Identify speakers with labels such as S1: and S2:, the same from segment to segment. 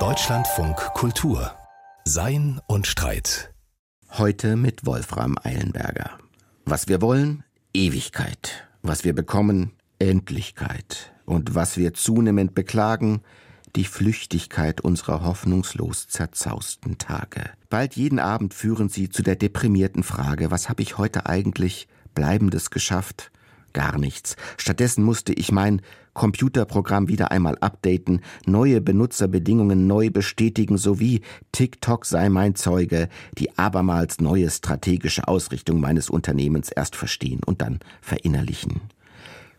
S1: Deutschlandfunk Kultur Sein und Streit.
S2: Heute mit Wolfram Eilenberger. Was wir wollen? Ewigkeit. Was wir bekommen? Endlichkeit. Und was wir zunehmend beklagen? Die Flüchtigkeit unserer hoffnungslos zerzausten Tage. Bald jeden Abend führen sie zu der deprimierten Frage, was habe ich heute eigentlich Bleibendes geschafft? Gar nichts. Stattdessen musste ich mein Computerprogramm wieder einmal updaten, neue Benutzerbedingungen neu bestätigen sowie TikTok sei mein Zeuge, die abermals neue strategische Ausrichtung meines Unternehmens erst verstehen und dann verinnerlichen.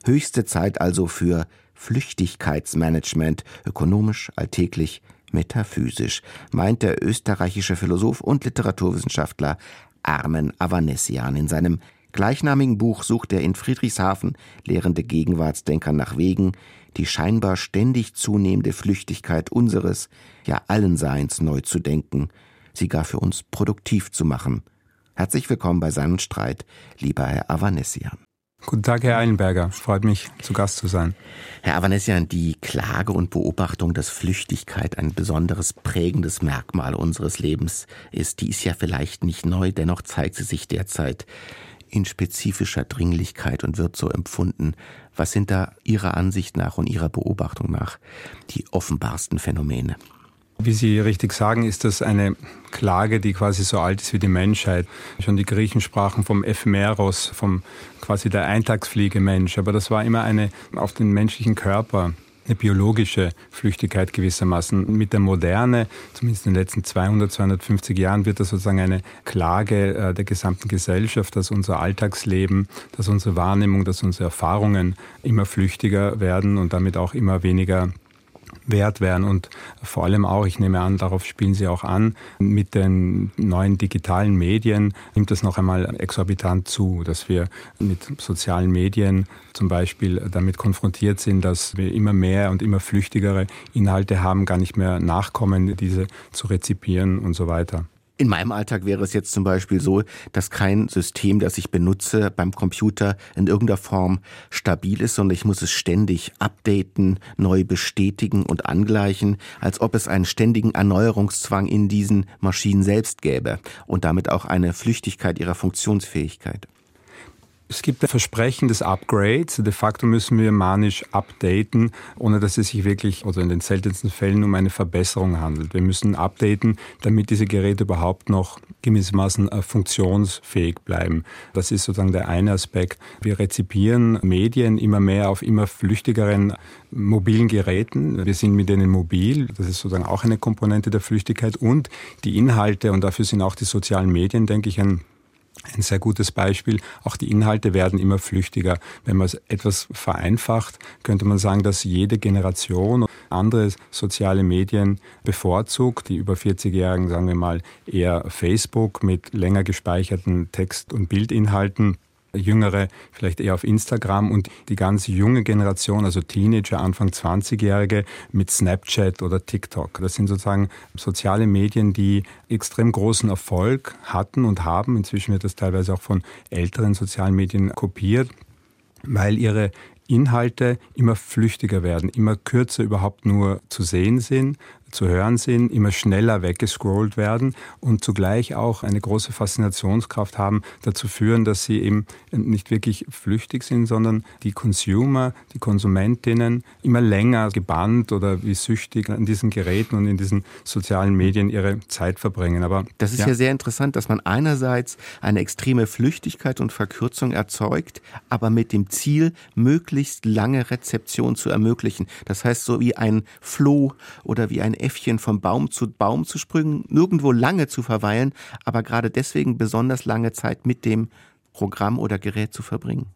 S2: Höchste Zeit also für Flüchtigkeitsmanagement, ökonomisch, alltäglich, metaphysisch, meint der österreichische Philosoph und Literaturwissenschaftler Armen Avanesian in seinem gleichnamigen Buch sucht er in Friedrichshafen lehrende Gegenwartsdenker nach Wegen, die scheinbar ständig zunehmende Flüchtigkeit unseres, ja allen Seins neu zu denken, sie gar für uns produktiv zu machen. Herzlich willkommen bei seinem Streit, lieber Herr Avanesian.
S3: Guten Tag, Herr Eilenberger. Freut mich, zu Gast zu sein.
S2: Herr Avanesian, die Klage und Beobachtung, dass Flüchtigkeit ein besonderes prägendes Merkmal unseres Lebens ist, die ist ja vielleicht nicht neu, dennoch zeigt sie sich derzeit in spezifischer Dringlichkeit und wird so empfunden. Was sind da Ihrer Ansicht nach und Ihrer Beobachtung nach die offenbarsten Phänomene?
S3: Wie Sie richtig sagen, ist das eine Klage, die quasi so alt ist wie die Menschheit. Schon die Griechen sprachen vom Ephemeros, vom quasi der Eintagsfliege Mensch. Aber das war immer eine auf den menschlichen Körper eine biologische Flüchtigkeit gewissermaßen. Mit der Moderne, zumindest in den letzten 200, 250 Jahren, wird das sozusagen eine Klage äh, der gesamten Gesellschaft, dass unser Alltagsleben, dass unsere Wahrnehmung, dass unsere Erfahrungen immer flüchtiger werden und damit auch immer weniger wert wären und vor allem auch, ich nehme an, darauf spielen Sie auch an, mit den neuen digitalen Medien nimmt es noch einmal exorbitant zu, dass wir mit sozialen Medien zum Beispiel damit konfrontiert sind, dass wir immer mehr und immer flüchtigere Inhalte haben, gar nicht mehr nachkommen, diese zu rezipieren und so weiter.
S2: In meinem Alltag wäre es jetzt zum Beispiel so, dass kein System, das ich benutze beim Computer in irgendeiner Form stabil ist, sondern ich muss es ständig updaten, neu bestätigen und angleichen, als ob es einen ständigen Erneuerungszwang in diesen Maschinen selbst gäbe und damit auch eine Flüchtigkeit ihrer Funktionsfähigkeit.
S3: Es gibt ein Versprechen des Upgrades. De facto müssen wir manisch updaten, ohne dass es sich wirklich oder in den seltensten Fällen um eine Verbesserung handelt. Wir müssen updaten, damit diese Geräte überhaupt noch gewissermaßen äh, funktionsfähig bleiben. Das ist sozusagen der eine Aspekt. Wir rezipieren Medien immer mehr auf immer flüchtigeren mobilen Geräten. Wir sind mit denen mobil. Das ist sozusagen auch eine Komponente der Flüchtigkeit und die Inhalte und dafür sind auch die sozialen Medien, denke ich, ein ein sehr gutes Beispiel. Auch die Inhalte werden immer flüchtiger. Wenn man es etwas vereinfacht, könnte man sagen, dass jede Generation andere soziale Medien bevorzugt. Die über 40-Jährigen, sagen wir mal, eher Facebook mit länger gespeicherten Text- und Bildinhalten Jüngere vielleicht eher auf Instagram und die ganz junge Generation, also Teenager, Anfang 20-Jährige mit Snapchat oder TikTok. Das sind sozusagen soziale Medien, die extrem großen Erfolg hatten und haben. Inzwischen wird das teilweise auch von älteren sozialen Medien kopiert weil ihre Inhalte immer flüchtiger werden, immer kürzer überhaupt nur zu sehen sind, zu hören sind, immer schneller weggescrollt werden und zugleich auch eine große Faszinationskraft haben, dazu führen, dass sie eben nicht wirklich flüchtig sind, sondern die Consumer, die Konsumentinnen immer länger gebannt oder wie süchtig an diesen Geräten und in diesen sozialen Medien ihre Zeit verbringen.
S2: Aber das ist ja. ja sehr interessant, dass man einerseits eine extreme Flüchtigkeit und Verkürzung erzeugt, aber mit dem Ziel, möglichst lange Rezeption zu ermöglichen. Das heißt, so wie ein Floh oder wie ein Äffchen vom Baum zu Baum zu springen, nirgendwo lange zu verweilen, aber gerade deswegen besonders lange Zeit mit dem Programm oder Gerät zu verbringen.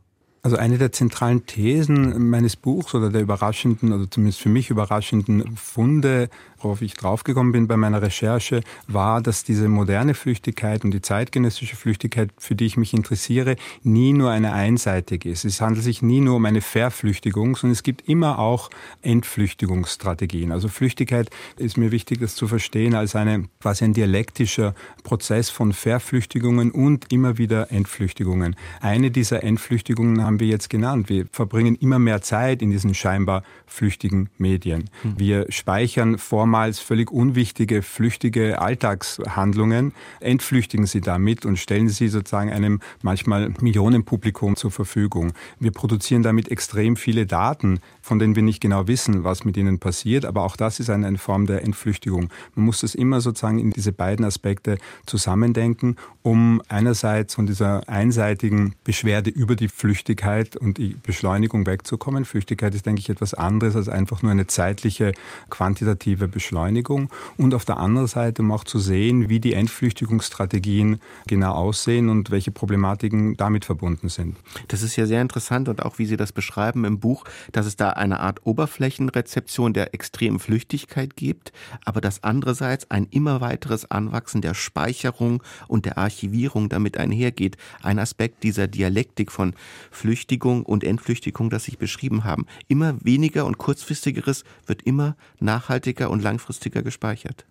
S3: Also eine der zentralen Thesen meines Buchs oder der überraschenden, oder zumindest für mich überraschenden Funde, worauf ich draufgekommen bin bei meiner Recherche, war, dass diese moderne Flüchtigkeit und die zeitgenössische Flüchtigkeit, für die ich mich interessiere, nie nur eine einseitige ist. Es handelt sich nie nur um eine Verflüchtigung, sondern es gibt immer auch Entflüchtigungsstrategien. Also Flüchtigkeit ist mir wichtig, das zu verstehen als eine quasi ein dialektischer Prozess von Verflüchtigungen und immer wieder Entflüchtigungen. Eine dieser Entflüchtigungen haben wir jetzt genannt. Wir verbringen immer mehr Zeit in diesen scheinbar flüchtigen Medien. Mhm. Wir speichern vormals völlig unwichtige, flüchtige Alltagshandlungen, entflüchtigen sie damit und stellen sie sozusagen einem manchmal Millionenpublikum zur Verfügung. Wir produzieren damit extrem viele Daten, von denen wir nicht genau wissen, was mit ihnen passiert. Aber auch das ist eine, Form der Entflüchtigung. Man muss das immer sozusagen in diese beiden Aspekte zusammendenken, um einerseits von dieser einseitigen Beschwerde über die Flüchtigkeit und die Beschleunigung wegzukommen. Flüchtigkeit ist, denke ich, etwas anderes als einfach nur eine zeitliche, quantitative Beschleunigung. Und auf der anderen Seite, um auch zu sehen, wie die Entflüchtigungsstrategien genau aussehen und welche Problematiken damit verbunden sind.
S2: Das ist ja sehr interessant und auch wie Sie das beschreiben im Buch, dass es da eine Art Oberflächenrezeption der extremen Flüchtigkeit gibt, aber dass andererseits ein immer weiteres Anwachsen der Speicherung und der Archivierung damit einhergeht. Ein Aspekt dieser Dialektik von Flüchtigung und Entflüchtigung, das Sie beschrieben haben. Immer weniger und kurzfristigeres wird immer nachhaltiger und langfristiger gespeichert.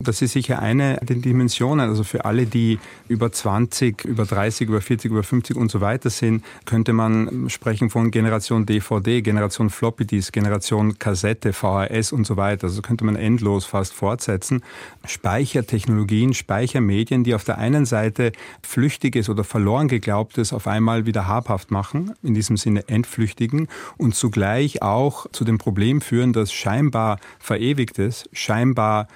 S3: Das ist sicher eine der Dimensionen. Also für alle, die über 20, über 30, über 40, über 50 und so weiter sind, könnte man sprechen von Generation DVD, Generation Floppy Disk, Generation Kassette, VHS und so weiter. Also könnte man endlos fast fortsetzen. Speichertechnologien, Speichermedien, die auf der einen Seite Flüchtiges oder verloren geglaubtes auf einmal wieder habhaft machen, in diesem Sinne entflüchtigen und zugleich auch zu dem Problem führen, dass scheinbar verewigtes, scheinbar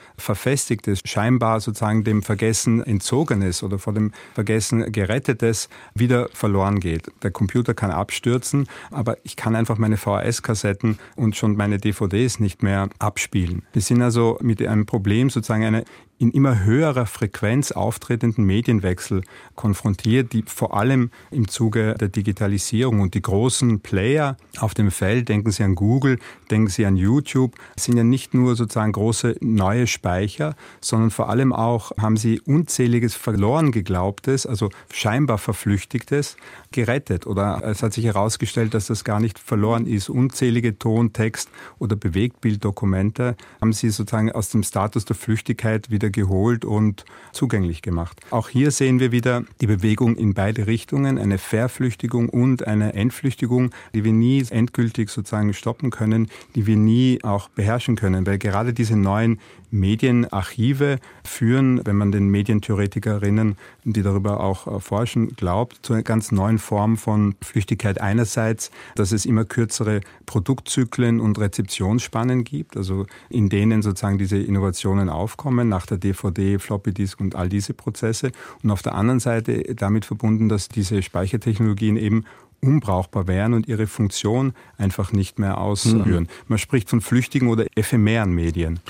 S3: verfestigt Beschäftigtes scheinbar sozusagen dem Vergessen entzogenes oder vor dem Vergessen gerettetes wieder verloren geht. Der Computer kann abstürzen, aber ich kann einfach meine VHS-Kassetten und schon meine DVDs nicht mehr abspielen. Wir sind also mit einem Problem sozusagen eine in immer höherer Frequenz auftretenden Medienwechsel konfrontiert, die vor allem im Zuge der Digitalisierung und die großen Player auf dem Feld, denken Sie an Google, denken Sie an YouTube, sind ja nicht nur sozusagen große neue Speicher, sondern vor allem auch haben sie unzähliges verloren geglaubtes, also scheinbar verflüchtigtes, gerettet. Oder es hat sich herausgestellt, dass das gar nicht verloren ist. Unzählige Ton, Text oder Bewegtbilddokumente haben sie sozusagen aus dem Status der Flüchtigkeit wieder geholt und zugänglich gemacht. Auch hier sehen wir wieder die Bewegung in beide Richtungen, eine Verflüchtigung und eine Entflüchtigung, die wir nie endgültig sozusagen stoppen können, die wir nie auch beherrschen können, weil gerade diese neuen Medienarchive führen, wenn man den Medientheoretikerinnen, die darüber auch äh, forschen, glaubt, zu einer ganz neuen Form von Flüchtigkeit einerseits, dass es immer kürzere Produktzyklen und Rezeptionsspannen gibt, also in denen sozusagen diese Innovationen aufkommen, nach der DVD, Floppy Disk und all diese Prozesse. Und auf der anderen Seite damit verbunden, dass diese Speichertechnologien eben unbrauchbar wären und ihre Funktion einfach nicht mehr ausführen. Mhm. Man spricht von flüchtigen oder ephemeren Medien.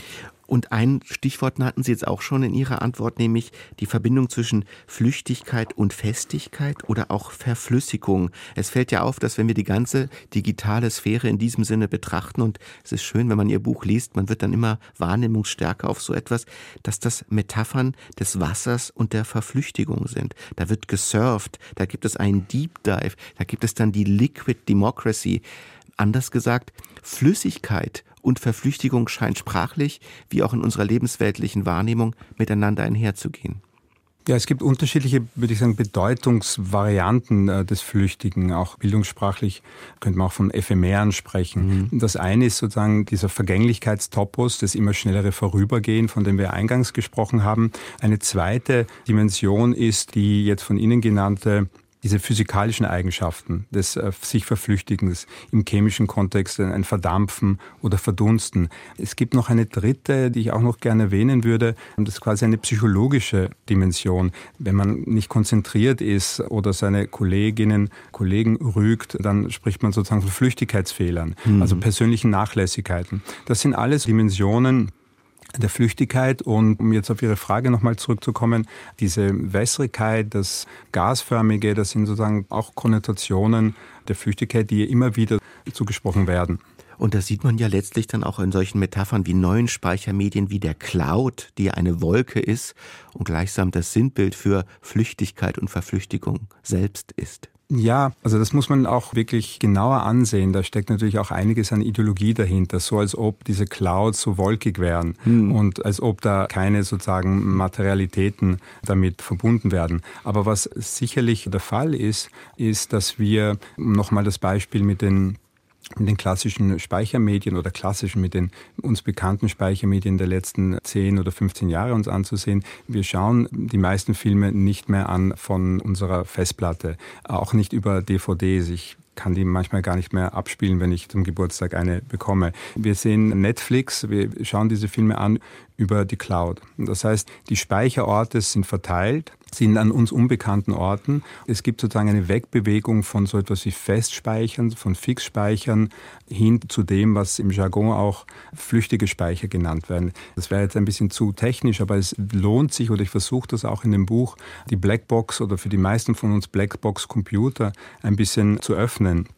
S2: Und ein Stichwort hatten Sie jetzt auch schon in Ihrer Antwort, nämlich die Verbindung zwischen Flüchtigkeit und Festigkeit oder auch Verflüssigung. Es fällt ja auf, dass wenn wir die ganze digitale Sphäre in diesem Sinne betrachten, und es ist schön, wenn man Ihr Buch liest, man wird dann immer wahrnehmungsstärker auf so etwas, dass das Metaphern des Wassers und der Verflüchtigung sind. Da wird gesurft, da gibt es einen Deep Dive, da gibt es dann die Liquid Democracy. Anders gesagt, Flüssigkeit und Verflüchtigung scheint sprachlich wie auch in unserer lebensweltlichen Wahrnehmung miteinander einherzugehen.
S3: Ja, es gibt unterschiedliche, würde ich sagen, Bedeutungsvarianten äh, des Flüchtigen. Auch bildungssprachlich könnte man auch von Ephemeren sprechen. Mhm. Das eine ist sozusagen dieser Vergänglichkeitstopos, das immer schnellere Vorübergehen, von dem wir eingangs gesprochen haben. Eine zweite Dimension ist die jetzt von Ihnen genannte diese physikalischen Eigenschaften des äh, sich Verflüchtigens im chemischen Kontext, ein Verdampfen oder Verdunsten. Es gibt noch eine dritte, die ich auch noch gerne erwähnen würde, und das ist quasi eine psychologische Dimension. Wenn man nicht konzentriert ist oder seine Kolleginnen, Kollegen rügt, dann spricht man sozusagen von Flüchtigkeitsfehlern, mhm. also persönlichen Nachlässigkeiten. Das sind alles Dimensionen, der Flüchtigkeit. Und um jetzt auf Ihre Frage nochmal zurückzukommen, diese Wässrigkeit, das Gasförmige, das sind sozusagen auch Konnotationen der Flüchtigkeit, die immer wieder zugesprochen werden.
S2: Und das sieht man ja letztlich dann auch in solchen Metaphern wie neuen Speichermedien wie der Cloud, die eine Wolke ist und gleichsam das Sinnbild für Flüchtigkeit und Verflüchtigung selbst ist.
S3: Ja, also das muss man auch wirklich genauer ansehen. Da steckt natürlich auch einiges an Ideologie dahinter, so als ob diese Clouds so wolkig wären hm. und als ob da keine sozusagen Materialitäten damit verbunden werden. Aber was sicherlich der Fall ist, ist, dass wir, um nochmal das Beispiel mit den mit den klassischen Speichermedien oder klassischen mit den uns bekannten Speichermedien der letzten 10 oder 15 Jahre uns anzusehen. Wir schauen die meisten Filme nicht mehr an von unserer Festplatte, auch nicht über DVDs. Ich kann die manchmal gar nicht mehr abspielen, wenn ich zum Geburtstag eine bekomme. Wir sehen Netflix, wir schauen diese Filme an über die Cloud. Das heißt, die Speicherorte sind verteilt, sind an uns unbekannten Orten. Es gibt sozusagen eine Wegbewegung von so etwas wie Festspeichern, von Fixspeichern hin zu dem, was im Jargon auch flüchtige Speicher genannt werden. Das wäre jetzt ein bisschen zu technisch, aber es lohnt sich, oder ich versuche das auch in dem Buch, die Blackbox oder für die meisten von uns Blackbox-Computer ein bisschen zu öffnen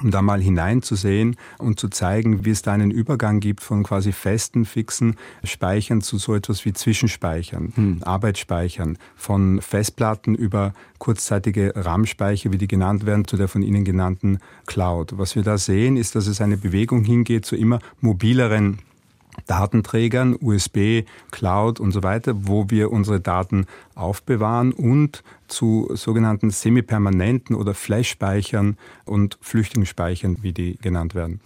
S3: um da mal hineinzusehen und zu zeigen, wie es da einen Übergang gibt von quasi festen, fixen Speichern zu so etwas wie Zwischenspeichern, hm. Arbeitsspeichern, von Festplatten über kurzzeitige RAM-Speicher, wie die genannt werden, zu der von Ihnen genannten Cloud. Was wir da sehen, ist, dass es eine Bewegung hingeht zu immer mobileren Datenträgern, USB, Cloud und so weiter, wo wir unsere Daten aufbewahren und zu sogenannten semipermanenten oder Flash-Speichern und Flüchtlingsspeichern, wie die genannt werden.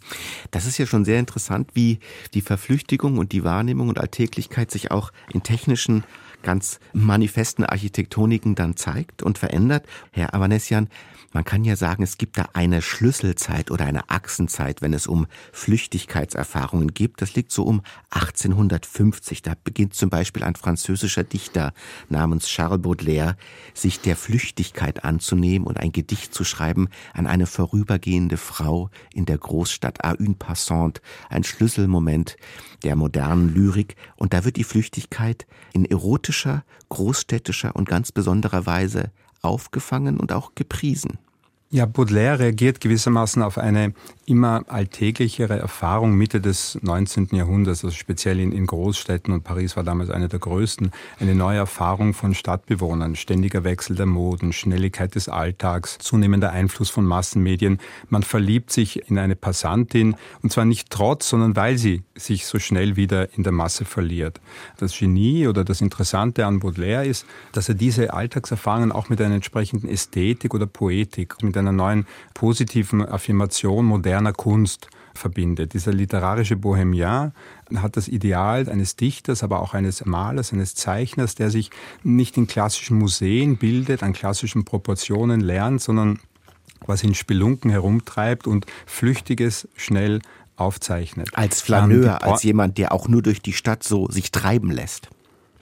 S2: Das ist ja schon sehr interessant, wie die Verflüchtigung und die Wahrnehmung und Alltäglichkeit sich auch in technischen ganz manifesten Architektoniken dann zeigt und verändert. Herr Avanesian, man kann ja sagen, es gibt da eine Schlüsselzeit oder eine Achsenzeit, wenn es um Flüchtigkeitserfahrungen geht. Das liegt so um 1850. Da beginnt zum Beispiel ein französischer Dichter namens Charles Baudelaire, sich der Flüchtigkeit anzunehmen und ein Gedicht zu schreiben an eine vorübergehende Frau in der Großstadt, à une passante, ein Schlüsselmoment der modernen Lyrik. Und da wird die Flüchtigkeit in erotischer, großstädtischer und ganz besonderer Weise aufgefangen und auch gepriesen.
S3: Ja, Baudelaire reagiert gewissermaßen auf eine immer alltäglichere Erfahrung Mitte des 19. Jahrhunderts, also speziell in, in, Großstädten und Paris war damals eine der größten, eine neue Erfahrung von Stadtbewohnern, ständiger Wechsel der Moden, Schnelligkeit des Alltags, zunehmender Einfluss von Massenmedien. Man verliebt sich in eine Passantin und zwar nicht trotz, sondern weil sie sich so schnell wieder in der Masse verliert. Das Genie oder das Interessante an Baudelaire ist, dass er diese Alltagserfahrungen auch mit einer entsprechenden Ästhetik oder Poetik, mit einer neuen positiven Affirmation moderner Kunst verbindet. Dieser literarische Bohemian hat das Ideal eines Dichters, aber auch eines Malers, eines Zeichners, der sich nicht in klassischen Museen bildet, an klassischen Proportionen lernt, sondern quasi in Spelunken herumtreibt und Flüchtiges schnell aufzeichnet.
S2: Als Flaneur, als jemand, der auch nur durch die Stadt so sich treiben lässt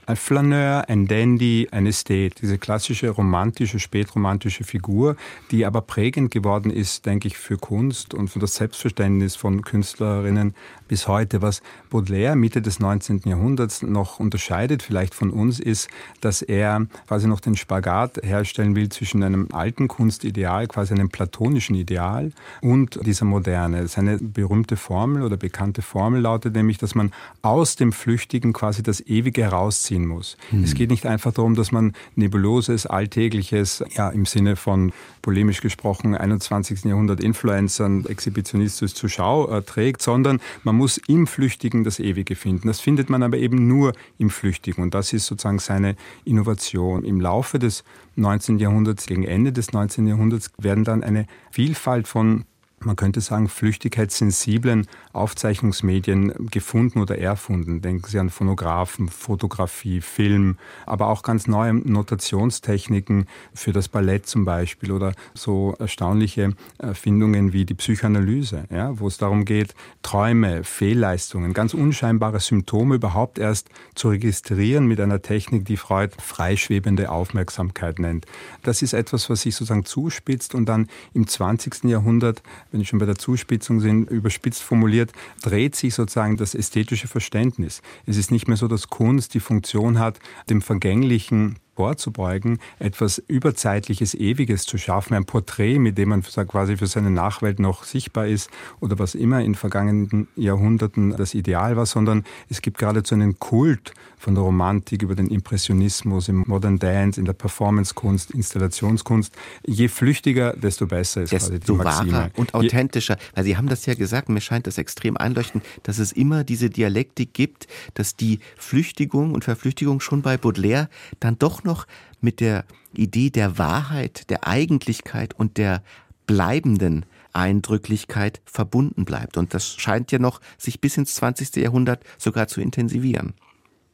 S3: ein Flaneur, ein Dandy, ein Ästhet, diese klassische romantische, spätromantische Figur, die aber prägend geworden ist, denke ich, für Kunst und für das Selbstverständnis von Künstlerinnen bis heute. Was Baudelaire Mitte des 19. Jahrhunderts noch unterscheidet vielleicht von uns, ist, dass er quasi noch den Spagat herstellen will zwischen einem alten Kunstideal, quasi einem platonischen Ideal und dieser Moderne. Seine berühmte Formel oder bekannte Formel lautet nämlich, dass man aus dem Flüchtigen quasi das Ewige herauszieht muss. Hm. Es geht nicht einfach darum, dass man nebuloses, alltägliches, ja im Sinne von polemisch gesprochen 21. Jahrhundert Influencern, exhibitionistisch zur Schau äh, trägt, sondern man muss im Flüchtigen das Ewige finden. Das findet man aber eben nur im Flüchtigen und das ist sozusagen seine Innovation. Im Laufe des 19. Jahrhunderts, gegen Ende des 19. Jahrhunderts werden dann eine Vielfalt von man könnte sagen, flüchtigkeitssensiblen Aufzeichnungsmedien gefunden oder erfunden. Denken Sie an Phonographen, Fotografie, Film, aber auch ganz neue Notationstechniken für das Ballett zum Beispiel oder so erstaunliche Erfindungen wie die Psychoanalyse, ja, wo es darum geht, Träume, Fehlleistungen, ganz unscheinbare Symptome überhaupt erst zu registrieren mit einer Technik, die Freud freischwebende Aufmerksamkeit nennt. Das ist etwas, was sich sozusagen zuspitzt und dann im 20. Jahrhundert wenn ich schon bei der Zuspitzung sind, überspitzt formuliert, dreht sich sozusagen das ästhetische Verständnis. Es ist nicht mehr so, dass Kunst die Funktion hat, dem Vergänglichen vorzubeugen, etwas Überzeitliches, Ewiges zu schaffen, ein Porträt, mit dem man quasi für seine Nachwelt noch sichtbar ist oder was immer in vergangenen Jahrhunderten das Ideal war, sondern es gibt geradezu einen Kult von der Romantik über den Impressionismus, im Modern Dance, in der Performancekunst, Installationskunst. Je flüchtiger, desto besser ist
S2: desto quasi die Maxime. wahrer und authentischer. Weil Sie haben das ja gesagt, mir scheint das extrem einleuchtend, dass es immer diese Dialektik gibt, dass die Flüchtigung und Verflüchtigung schon bei Baudelaire dann doch noch mit der Idee der Wahrheit, der Eigentlichkeit und der bleibenden Eindrücklichkeit verbunden bleibt. Und das scheint ja noch sich bis ins 20. Jahrhundert sogar zu intensivieren.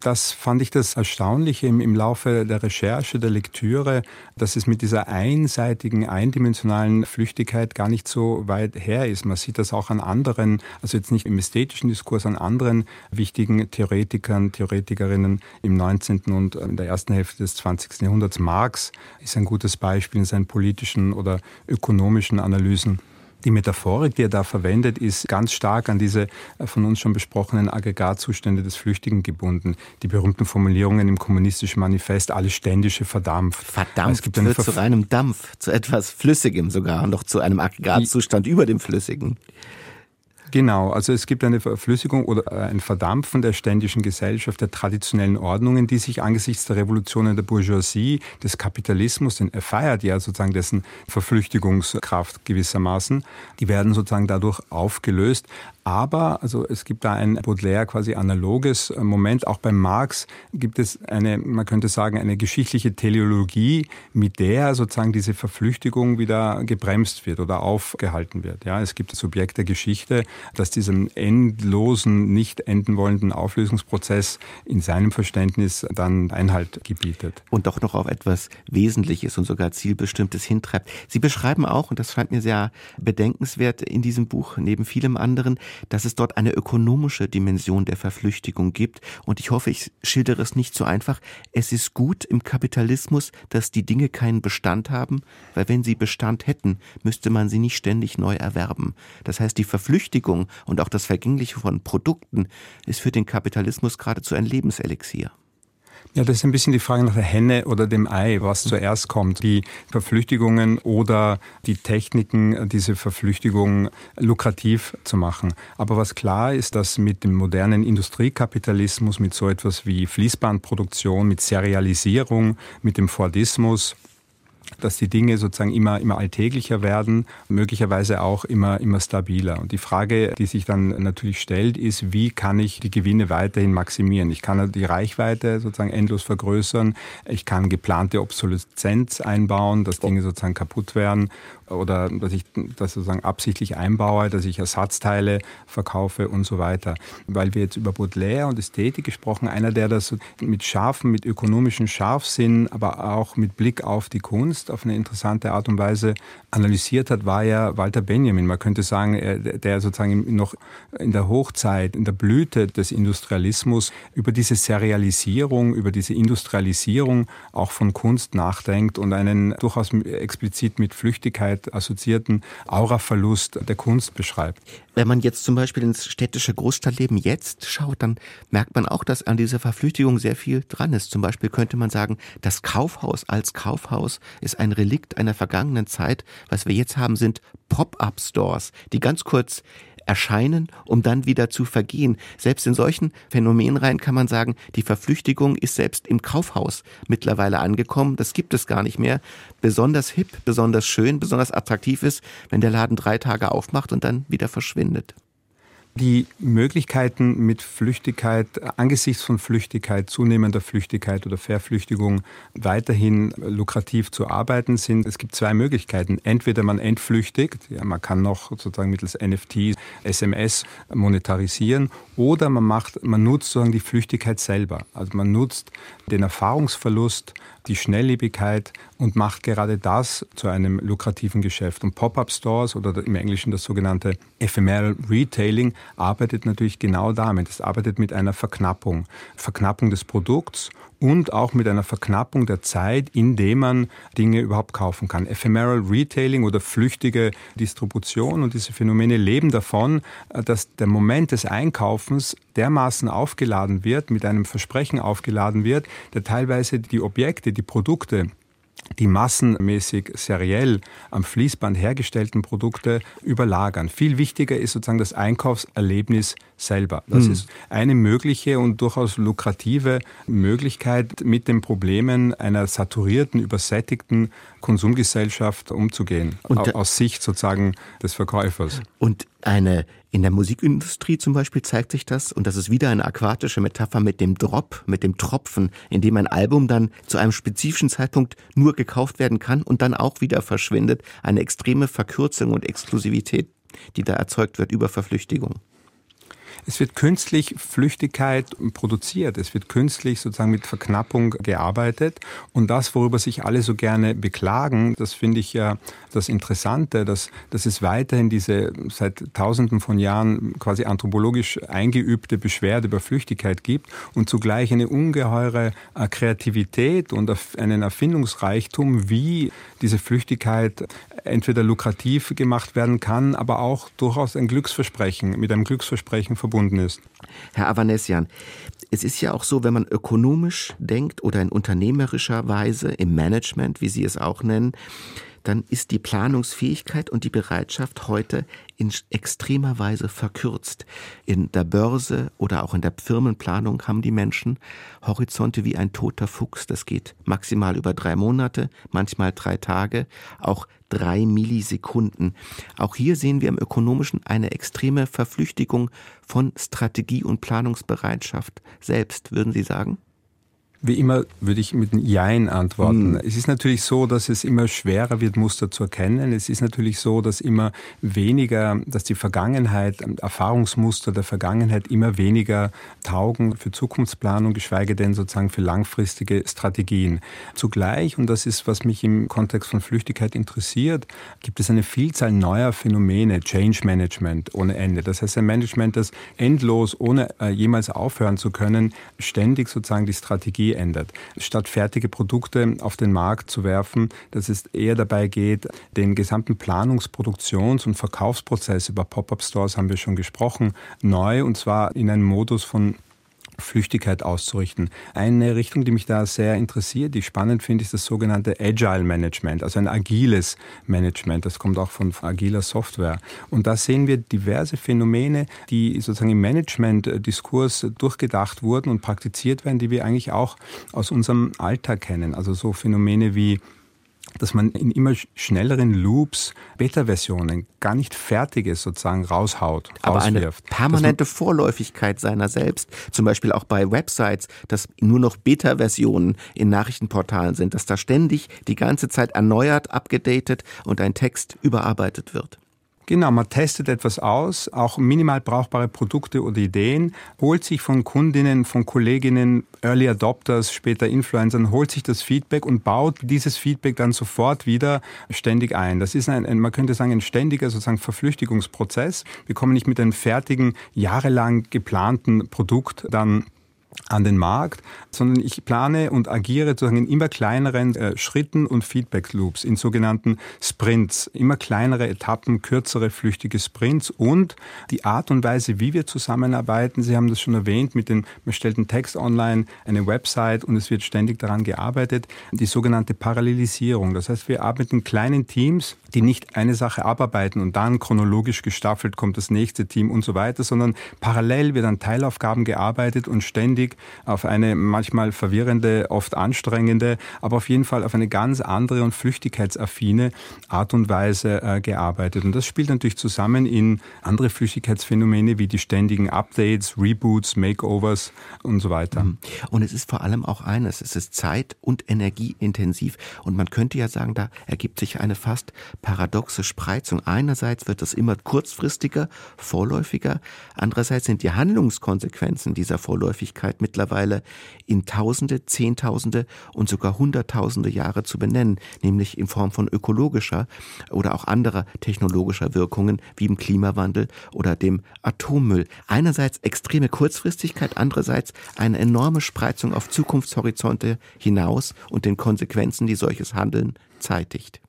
S3: Das fand ich das Erstaunliche im, im Laufe der Recherche, der Lektüre, dass es mit dieser einseitigen, eindimensionalen Flüchtigkeit gar nicht so weit her ist. Man sieht das auch an anderen, also jetzt nicht im ästhetischen Diskurs, an anderen wichtigen Theoretikern, Theoretikerinnen im 19. und in der ersten Hälfte des 20. Jahrhunderts. Marx ist ein gutes Beispiel in seinen politischen oder ökonomischen Analysen. Die Metaphorik, die er da verwendet, ist ganz stark an diese äh, von uns schon besprochenen Aggregatzustände des Flüchtigen gebunden. Die berühmten Formulierungen im kommunistischen Manifest, alles Ständische verdampft.
S2: Verdampft es gibt wird zu reinem Dampf, zu etwas Flüssigem sogar, noch zu einem Aggregatzustand über dem Flüssigen.
S3: Genau, also es gibt eine Verflüssigung oder äh, ein Verdampfen der ständischen Gesellschaft, der traditionellen Ordnungen, die sich angesichts der Revolutionen der Bourgeoisie, des Kapitalismus, denn er feiert ja sozusagen dessen Verflüchtigungskraft gewissermaßen, die werden sozusagen dadurch aufgelöst. Aber, also es gibt da ein Baudelaire quasi analoges äh, Moment. Auch bei Marx gibt es eine, man könnte sagen, eine geschichtliche Teleologie, mit der sozusagen diese Verflüchtigung wieder gebremst wird oder aufgehalten wird. Ja, es gibt das Subjekt der Geschichte, das diesem endlosen, nicht enden wollenden Auflösungsprozess in seinem Verständnis dann Einhalt gebietet.
S2: Und doch noch auf etwas Wesentliches und sogar Zielbestimmtes hintreibt. Sie beschreiben auch, und das scheint mir sehr bedenkenswert in diesem Buch, neben vielem anderen, dass es dort eine ökonomische Dimension der Verflüchtigung gibt. Und ich hoffe, ich schildere es nicht so einfach. Es ist gut im Kapitalismus, dass die Dinge keinen Bestand haben, weil wenn sie Bestand hätten, müsste man sie nicht ständig neu erwerben. Das heißt, die Verflüchtigung und auch das Vergängliche von Produkten ist für den Kapitalismus geradezu ein Lebenselixier.
S3: Ja, das ist ein bisschen die Frage nach der Henne oder dem Ei, was zuerst kommt. Die Verflüchtigungen oder die Techniken, diese Verflüchtigung lukrativ zu machen. Aber was klar ist, dass mit dem modernen Industriekapitalismus, mit so etwas wie Fließbandproduktion, mit Serialisierung, mit dem Fordismus, dass die Dinge sozusagen immer, immer alltäglicher werden, möglicherweise auch immer, immer stabiler. Und die Frage, die sich dann natürlich stellt, ist, wie kann ich die Gewinne weiterhin maximieren? Ich kann die Reichweite sozusagen endlos vergrößern. Ich kann geplante Obsoleszenz einbauen, dass Dinge sozusagen kaputt werden oder dass ich das sozusagen absichtlich einbaue, dass ich Ersatzteile verkaufe und so weiter. Weil wir jetzt über Baudelaire und Ästhetik gesprochen, einer, der das mit scharfen, mit ökonomischem Scharfsinn, aber auch mit Blick auf die Kunst auf eine interessante Art und Weise analysiert hat, war ja Walter Benjamin. Man könnte sagen, der sozusagen noch in der Hochzeit, in der Blüte des Industrialismus über diese Serialisierung, über diese Industrialisierung auch von Kunst nachdenkt und einen durchaus explizit mit Flüchtigkeit damit assoziierten Auraverlust der Kunst beschreibt.
S2: Wenn man jetzt zum Beispiel ins städtische Großstadtleben jetzt schaut, dann merkt man auch, dass an dieser Verflüchtigung sehr viel dran ist. Zum Beispiel könnte man sagen, das Kaufhaus als Kaufhaus ist ein Relikt einer vergangenen Zeit. Was wir jetzt haben, sind Pop-up-Stores, die ganz kurz erscheinen, um dann wieder zu vergehen. Selbst in solchen Phänomenreihen kann man sagen, die Verflüchtigung ist selbst im Kaufhaus mittlerweile angekommen. Das gibt es gar nicht mehr. Besonders hip, besonders schön, besonders attraktiv ist, wenn der Laden drei Tage aufmacht und dann wieder verschwindet.
S3: Die Möglichkeiten mit Flüchtigkeit, angesichts von Flüchtigkeit, zunehmender Flüchtigkeit oder Verflüchtigung weiterhin lukrativ zu arbeiten sind. Es gibt zwei Möglichkeiten. Entweder man entflüchtigt, ja, man kann noch sozusagen mittels NFT, SMS monetarisieren, oder man macht, man nutzt sozusagen die Flüchtigkeit selber. Also man nutzt den Erfahrungsverlust, die Schnelllebigkeit und macht gerade das zu einem lukrativen Geschäft. Und Pop-up Stores oder im Englischen das sogenannte Ephemeral Retailing arbeitet natürlich genau damit. Es arbeitet mit einer Verknappung. Verknappung des Produkts und auch mit einer Verknappung der Zeit, in der man Dinge überhaupt kaufen kann. Ephemeral Retailing oder flüchtige Distribution und diese Phänomene leben davon, dass der Moment des Einkaufens dermaßen aufgeladen wird, mit einem Versprechen aufgeladen wird, der teilweise die Objekte, die Produkte, die massenmäßig seriell am Fließband hergestellten Produkte überlagern. Viel wichtiger ist sozusagen das Einkaufserlebnis selber. Das mhm. ist eine mögliche und durchaus lukrative Möglichkeit, mit den Problemen einer saturierten, übersättigten Konsumgesellschaft umzugehen, und, aus Sicht sozusagen des Verkäufers.
S2: Und eine in der Musikindustrie zum Beispiel zeigt sich das, und das ist wieder eine aquatische Metapher mit dem Drop, mit dem Tropfen, in dem ein Album dann zu einem spezifischen Zeitpunkt nur gekauft werden kann und dann auch wieder verschwindet. Eine extreme Verkürzung und Exklusivität, die da erzeugt wird über Verflüchtigung.
S3: Es wird künstlich Flüchtigkeit produziert. Es wird künstlich sozusagen mit Verknappung gearbeitet. Und das, worüber sich alle so gerne beklagen, das finde ich ja das Interessante, dass, dass es weiterhin diese seit Tausenden von Jahren quasi anthropologisch eingeübte Beschwerde über Flüchtigkeit gibt und zugleich eine ungeheure Kreativität und einen Erfindungsreichtum, wie diese Flüchtigkeit entweder lukrativ gemacht werden kann, aber auch durchaus ein Glücksversprechen, mit einem Glücksversprechen verbunden ist.
S2: Herr Avanesian, es ist ja auch so, wenn man ökonomisch denkt oder in unternehmerischer Weise im Management, wie Sie es auch nennen, dann ist die Planungsfähigkeit und die Bereitschaft heute in extremer Weise verkürzt. In der Börse oder auch in der Firmenplanung haben die Menschen Horizonte wie ein toter Fuchs. Das geht maximal über drei Monate, manchmal drei Tage, auch drei Millisekunden. Auch hier sehen wir im Ökonomischen eine extreme Verflüchtigung von Strategie und Planungsbereitschaft selbst, würden Sie sagen?
S3: Wie immer würde ich mit einem Jein antworten. Hm. Es ist natürlich so, dass es immer schwerer wird, Muster zu erkennen. Es ist natürlich so, dass immer weniger, dass die Vergangenheit, Erfahrungsmuster der Vergangenheit immer weniger taugen für Zukunftsplanung, geschweige denn sozusagen für langfristige Strategien. Zugleich, und das ist, was mich im Kontext von Flüchtigkeit interessiert, gibt es eine Vielzahl neuer Phänomene, Change Management ohne Ende. Das heißt, ein Management, das endlos, ohne äh, jemals aufhören zu können, ständig sozusagen die Strategie ändert. Statt fertige Produkte auf den Markt zu werfen, dass es eher dabei geht, den gesamten Planungs-, Produktions- und Verkaufsprozess über Pop-up-Stores haben wir schon gesprochen, neu und zwar in einem Modus von Flüchtigkeit auszurichten. Eine Richtung, die mich da sehr interessiert, die ich spannend finde, ist das sogenannte Agile Management, also ein agiles Management. Das kommt auch von agiler Software. Und da sehen wir diverse Phänomene, die sozusagen im Management-Diskurs durchgedacht wurden und praktiziert werden, die wir eigentlich auch aus unserem Alltag kennen. Also so Phänomene wie dass man in immer schnelleren Loops Beta-Versionen, gar nicht fertiges sozusagen raushaut,
S2: Aber eine permanente Vorläufigkeit seiner selbst, zum Beispiel auch bei Websites, dass nur noch Beta-Versionen in Nachrichtenportalen sind, dass da ständig die ganze Zeit erneuert, abgedatet und ein Text überarbeitet wird.
S3: Genau, man testet etwas aus, auch minimal brauchbare Produkte oder Ideen, holt sich von Kundinnen, von Kolleginnen, Early Adopters, später Influencern, holt sich das Feedback und baut dieses Feedback dann sofort wieder ständig ein. Das ist ein, man könnte sagen, ein ständiger sozusagen Verflüchtigungsprozess. Wir kommen nicht mit einem fertigen, jahrelang geplanten Produkt dann an den Markt, sondern ich plane und agiere sozusagen in immer kleineren äh, Schritten und Feedback Loops, in sogenannten Sprints, immer kleinere Etappen, kürzere flüchtige Sprints und die Art und Weise, wie wir zusammenarbeiten. Sie haben das schon erwähnt, mit dem, man stellt einen Text online, eine Website und es wird ständig daran gearbeitet, die sogenannte Parallelisierung. Das heißt, wir arbeiten in kleinen Teams, die nicht eine Sache abarbeiten und dann chronologisch gestaffelt kommt das nächste Team und so weiter, sondern parallel wird an Teilaufgaben gearbeitet und ständig auf eine manchmal verwirrende, oft anstrengende, aber auf jeden Fall auf eine ganz andere und flüchtigkeitsaffine Art und Weise äh, gearbeitet. Und das spielt natürlich zusammen in andere Flüchtigkeitsphänomene wie die ständigen Updates, Reboots, Makeovers und so weiter. Mhm.
S2: Und es ist vor allem auch eines, es ist zeit- und energieintensiv. Und man könnte ja sagen, da ergibt sich eine fast paradoxe Spreizung. Einerseits wird es immer kurzfristiger, vorläufiger. Andererseits sind die Handlungskonsequenzen dieser Vorläufigkeit Flüchtigkeit mittlerweile in Tausende, Zehntausende und sogar Hunderttausende Jahre zu benennen, nämlich in Form von ökologischer oder auch anderer technologischer Wirkungen wie im Klimawandel oder dem Atommüll. Einerseits extreme Kurzfristigkeit, andererseits eine enorme Spreizung auf Zukunftshorizonte hinaus und den Konsequenzen, die solches Handeln zeitigt.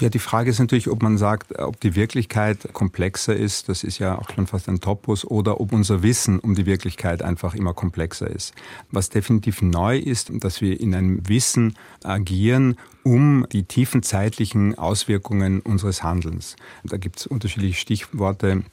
S3: Ja, die Frage ist natürlich, ob man sagt, ob die Wirklichkeit komplexer ist, das ist ja auch schon fast ein Topos, oder ob unser Wissen um die Wirklichkeit einfach immer komplexer ist. Was definitiv neu ist, dass wir in einem Wissen agieren, um die tiefen zeitlichen Auswirkungen unseres Handelns. Da gibt es unterschiedliche Stichworte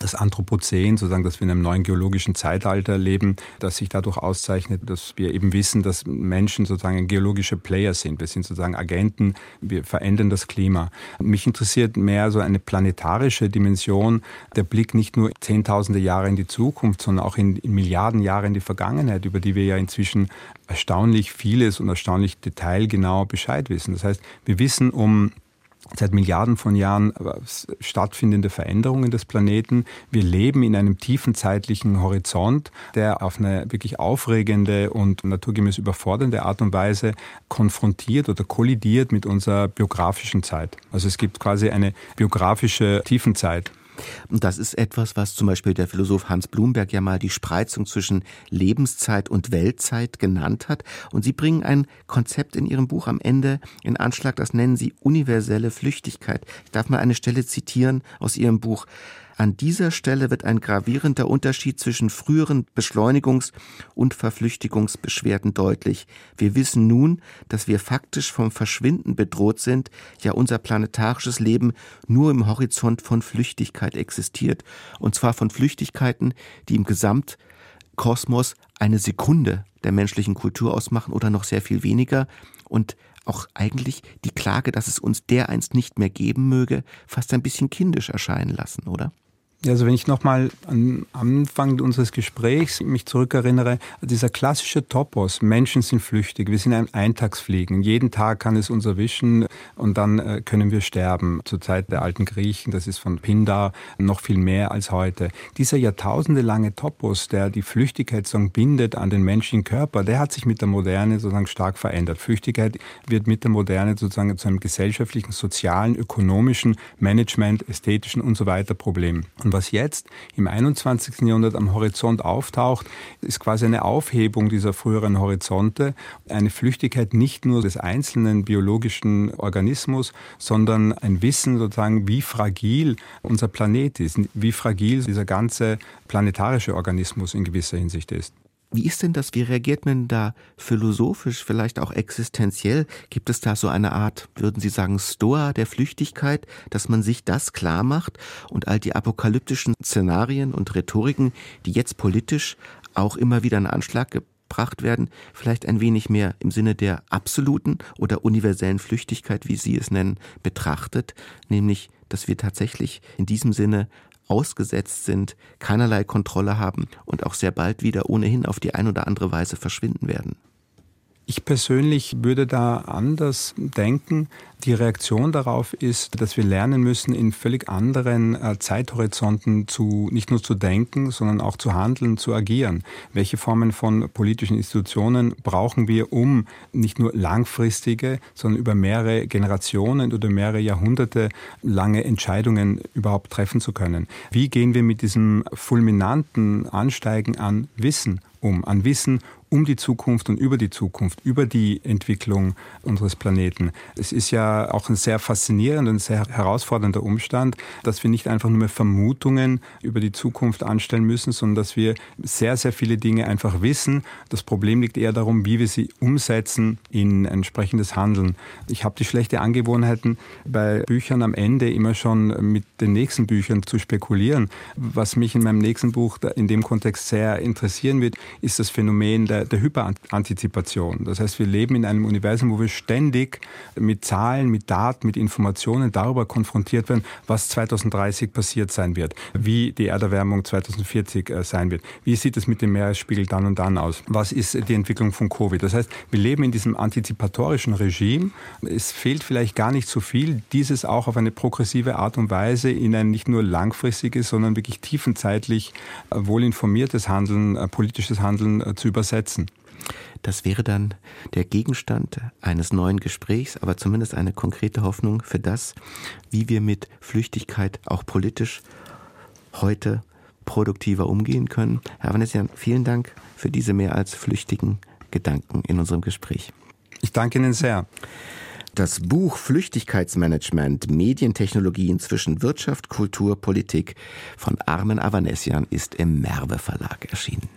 S3: das Anthropozän, sozusagen, dass wir in einem neuen geologischen Zeitalter leben, das sich dadurch auszeichnet, dass wir eben wissen, dass Menschen sozusagen geologische Player sind. Wir sind sozusagen Agenten, wir verändern das Klima. Mich interessiert mehr so eine planetarische Dimension, der Blick nicht nur zehntausende Jahre in die Zukunft, sondern auch in, Milliarden Jahre in die Vergangenheit, über die wir ja inzwischen erstaunlich vieles und erstaunlich detailgenau Bescheid wissen. Das heißt, wir wissen um seit Milliarden von Jahren stattfindende Veränderungen des Planeten. Wir leben in einem tiefen zeitlichen Horizont, der auf eine wirklich aufregende und naturgemäß überfordernde Art und Weise konfrontiert oder kollidiert mit unserer biografischen Zeit. Also es gibt quasi eine biografische Tiefenzeit.
S2: Und das ist etwas, was zum Beispiel der Philosoph Hans Blumberg ja mal die Spreizung zwischen Lebenszeit und Weltzeit genannt hat. Und Sie bringen ein Konzept in Ihrem Buch am Ende in Anschlag, das nennen Sie universelle Flüchtigkeit. Ich darf mal eine Stelle zitieren aus Ihrem Buch. An dieser Stelle wird ein gravierender Unterschied zwischen früheren Beschleunigungs- und Verflüchtigungsbeschwerden deutlich. Wir wissen nun, dass wir faktisch vom Verschwinden bedroht sind, ja unser planetarisches Leben nur im Horizont von Flüchtigkeit existiert, und zwar von Flüchtigkeiten, die im Gesamtkosmos eine Sekunde der menschlichen Kultur ausmachen oder noch sehr viel weniger und auch eigentlich die Klage, dass es uns dereinst nicht mehr geben möge, fast ein bisschen kindisch erscheinen lassen, oder?
S3: Also wenn ich nochmal am Anfang unseres Gesprächs mich zurückerinnere, dieser klassische Topos, Menschen sind flüchtig, wir sind ein Eintagsfliegen, jeden Tag kann es uns erwischen und dann äh, können wir sterben. Zur Zeit der alten Griechen, das ist von Pindar noch viel mehr als heute. Dieser jahrtausendelange Topos, der die Flüchtigkeit sozusagen bindet an den menschlichen Körper, der hat sich mit der Moderne sozusagen stark verändert. Flüchtigkeit wird mit der Moderne sozusagen zu einem gesellschaftlichen, sozialen, ökonomischen, Management, ästhetischen und so weiter Problem. Und und was jetzt im 21. Jahrhundert am Horizont auftaucht, ist quasi eine Aufhebung dieser früheren Horizonte, eine Flüchtigkeit nicht nur des einzelnen biologischen Organismus, sondern ein Wissen sozusagen, wie fragil unser Planet ist, wie fragil dieser ganze planetarische Organismus in gewisser Hinsicht ist.
S2: Wie ist denn das? Wie reagiert man da philosophisch, vielleicht auch existenziell? Gibt es da so eine Art, würden Sie sagen, Stoa der Flüchtigkeit, dass man sich das klar macht und all die apokalyptischen Szenarien und Rhetoriken, die jetzt politisch auch immer wieder in Anschlag gebracht werden, vielleicht ein wenig mehr im Sinne der absoluten oder universellen Flüchtigkeit, wie Sie es nennen, betrachtet, nämlich dass wir tatsächlich in diesem Sinne ausgesetzt sind, keinerlei Kontrolle haben und auch sehr bald wieder ohnehin auf die ein oder andere Weise verschwinden werden.
S3: Ich persönlich würde da anders denken. Die Reaktion darauf ist, dass wir lernen müssen, in völlig anderen äh, Zeithorizonten zu, nicht nur zu denken, sondern auch zu handeln, zu agieren. Welche Formen von politischen Institutionen brauchen wir, um nicht nur langfristige, sondern über mehrere Generationen oder mehrere Jahrhunderte lange Entscheidungen überhaupt treffen zu können? Wie gehen wir mit diesem fulminanten Ansteigen an Wissen um, an Wissen um die Zukunft und über die Zukunft, über die Entwicklung unseres Planeten. Es ist ja auch ein sehr faszinierender und sehr herausfordernder Umstand, dass wir nicht einfach nur mehr Vermutungen über die Zukunft anstellen müssen, sondern dass wir sehr, sehr viele Dinge einfach wissen. Das Problem liegt eher darum, wie wir sie umsetzen in entsprechendes Handeln. Ich habe die schlechte Angewohnheiten, bei Büchern am Ende immer schon mit den nächsten Büchern zu spekulieren. Was mich in meinem nächsten Buch in dem Kontext sehr interessieren wird, ist das Phänomen der der, Hyperantizipation. Das heißt, wir leben in einem Universum, wo wir ständig mit Zahlen, mit Daten, mit Informationen darüber konfrontiert werden, was 2030 passiert sein wird, wie die Erderwärmung 2040 äh, sein wird, wie sieht es mit dem Meeresspiegel dann und dann aus, was ist die Entwicklung von Covid. Das heißt, wir leben in diesem antizipatorischen Regime. Es fehlt vielleicht gar nicht so viel, dieses auch auf eine progressive Art und Weise in ein nicht nur langfristiges, sondern wirklich tiefenzeitlich äh, wohlinformiertes Handeln, äh, politisches Handeln zu übersetzen.
S2: Das wäre dann der Gegenstand eines neuen Gesprächs, aber zumindest eine konkrete Hoffnung für das, wie wir mit Flüchtigkeit auch politisch heute produktiver umgehen können. Herr Vanessian, vielen Dank für diese mehr als flüchtigen Gedanken in unserem Gespräch.
S3: Ich danke Ihnen sehr.
S2: Das Buch Flüchtigkeitsmanagement, Medientechnologien zwischen Wirtschaft, Kultur, Politik von Armen Avanesian ist im Merve Verlag erschienen.